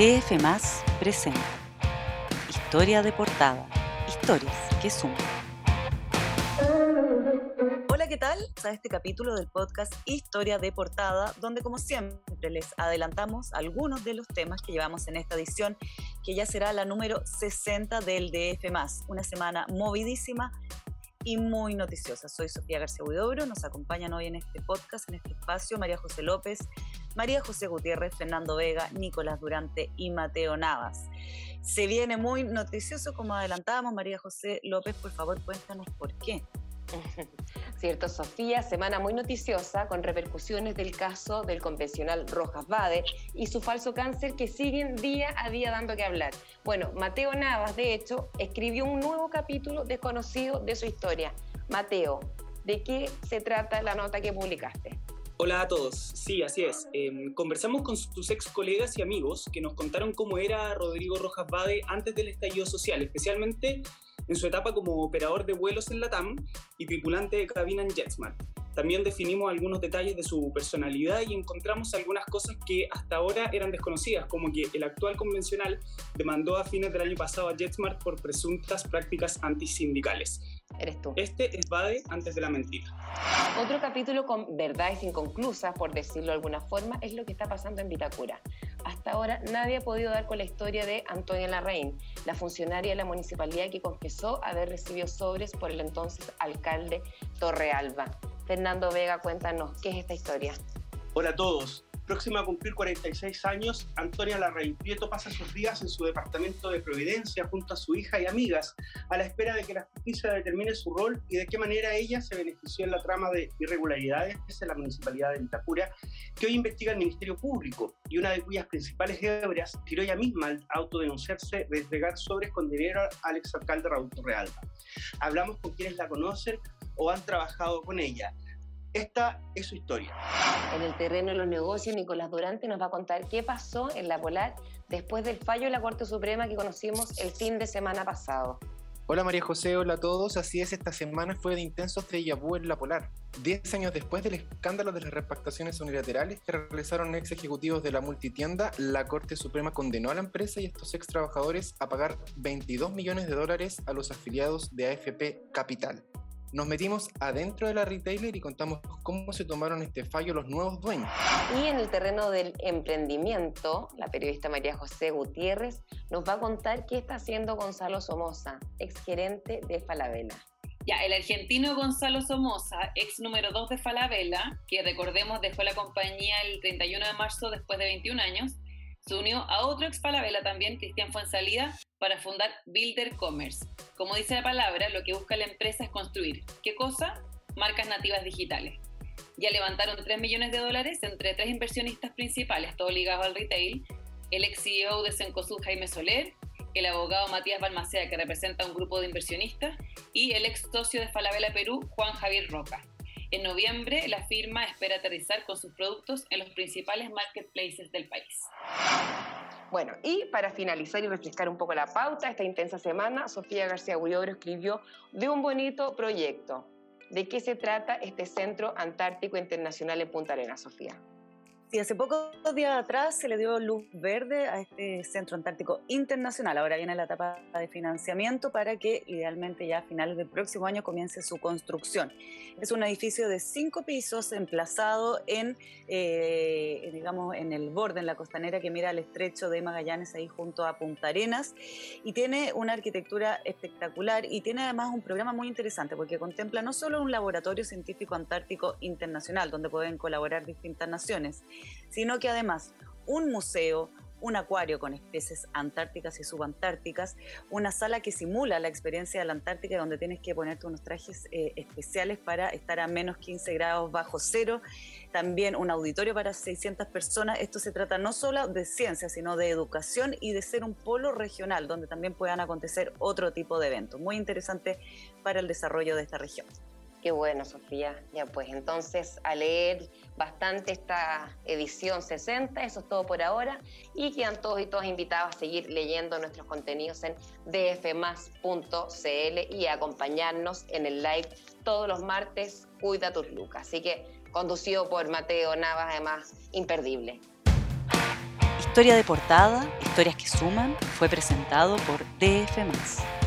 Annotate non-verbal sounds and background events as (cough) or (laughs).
DF Más presenta Historia de portada. Historias que suman. Hola, ¿qué tal? A este capítulo del podcast Historia de portada, donde como siempre les adelantamos algunos de los temas que llevamos en esta edición, que ya será la número 60 del DF Más. Una semana movidísima y muy noticiosa. Soy Sofía García Huidobro, nos acompañan hoy en este podcast, en este espacio, María José López, María José Gutiérrez, Fernando Vega, Nicolás Durante y Mateo Navas. Se viene muy noticioso, como adelantábamos, María José López, por favor, cuéntanos por qué. (laughs) Cierto, Sofía, semana muy noticiosa con repercusiones del caso del convencional Rojas Bade y su falso cáncer que siguen día a día dando que hablar. Bueno, Mateo Navas, de hecho, escribió un nuevo capítulo desconocido de su historia. Mateo, ¿de qué se trata la nota que publicaste? Hola a todos, sí, así es. Em, conversamos con sus ex colegas y amigos que nos contaron cómo era Rodrigo Rojas Bade antes del estallido social, especialmente en su etapa como operador de vuelos en la TAM y tripulante de cabina en JetSmart. También definimos algunos detalles de su personalidad y encontramos algunas cosas que hasta ahora eran desconocidas, como que el actual convencional demandó a fines del año pasado a JetSmart por presuntas prácticas antisindicales. Eres tú. Este es Bade antes de la mentira. Otro capítulo con verdades inconclusas, por decirlo de alguna forma, es lo que está pasando en Vitacura. Hasta ahora nadie ha podido dar con la historia de Antonia Larraín, la funcionaria de la municipalidad que confesó haber recibido sobres por el entonces alcalde Torrealba. Fernando Vega, cuéntanos, ¿qué es esta historia? Hola a todos. Próxima a cumplir 46 años, Antonia Larraín Prieto pasa sus días en su departamento de Providencia junto a su hija y amigas, a la espera de que la justicia determine su rol y de qué manera ella se benefició en la trama de irregularidades en la municipalidad de Vitacura, que hoy investiga el Ministerio Público y una de cuyas principales hebras tiró ella misma al autodenunciarse de entregar sobres con dinero al exalcalde Raúl Torrealba. Hablamos con quienes la conocen o han trabajado con ella. Esta es su historia. En el terreno de los negocios, Nicolás Durante nos va a contar qué pasó en la Polar después del fallo de la Corte Suprema que conocimos el fin de semana pasado. Hola María José, hola a todos. Así es, esta semana fue de intensos de vu en la Polar. Diez años después del escándalo de las repactaciones unilaterales que realizaron ex ejecutivos de la multitienda, la Corte Suprema condenó a la empresa y a estos ex trabajadores a pagar 22 millones de dólares a los afiliados de AFP Capital. Nos metimos adentro de la retailer y contamos cómo se tomaron este fallo los nuevos dueños. Y en el terreno del emprendimiento, la periodista María José Gutiérrez nos va a contar qué está haciendo Gonzalo Somoza, exgerente de Falabella. Ya, el argentino Gonzalo Somoza, ex número 2 de Falabella, que recordemos dejó la compañía el 31 de marzo después de 21 años, se unió a otro ex Falabella también, Cristian Fuensalida, para fundar Builder Commerce. Como dice la palabra, lo que busca la empresa es construir. ¿Qué cosa? Marcas nativas digitales. Ya levantaron 3 millones de dólares entre tres inversionistas principales, todo ligado al retail, el ex CEO de Cencosud Jaime Soler, el abogado Matías Balmacea, que representa a un grupo de inversionistas, y el ex socio de Falabella Perú, Juan Javier Roca. En noviembre, la firma espera aterrizar con sus productos en los principales marketplaces del país. Bueno, y para finalizar y refrescar un poco la pauta, esta intensa semana, Sofía García Huidobro escribió de un bonito proyecto. ¿De qué se trata este Centro Antártico Internacional en Punta Arenas, Sofía? Sí, hace pocos días atrás se le dio luz verde a este Centro Antártico Internacional. Ahora viene la etapa de financiamiento para que idealmente ya a finales del próximo año comience su construcción. Es un edificio de cinco pisos emplazado en, eh, digamos, en el borde, en la costanera que mira al estrecho de Magallanes, ahí junto a Punta Arenas, y tiene una arquitectura espectacular y tiene además un programa muy interesante porque contempla no solo un laboratorio científico antártico internacional donde pueden colaborar distintas naciones, sino que además un museo, un acuario con especies antárticas y subantárticas, una sala que simula la experiencia de la Antártica donde tienes que ponerte unos trajes eh, especiales para estar a menos 15 grados bajo cero, también un auditorio para 600 personas. Esto se trata no solo de ciencia, sino de educación y de ser un polo regional donde también puedan acontecer otro tipo de eventos. Muy interesante para el desarrollo de esta región. Qué bueno, Sofía. Ya pues, entonces a leer bastante esta edición 60, eso es todo por ahora, y quedan todos y todas invitados a seguir leyendo nuestros contenidos en dfmas.cl y acompañarnos en el live todos los martes, Cuida tus Lucas. Así que conducido por Mateo Navas, además, imperdible. Historia de portada, historias que suman, fue presentado por DF.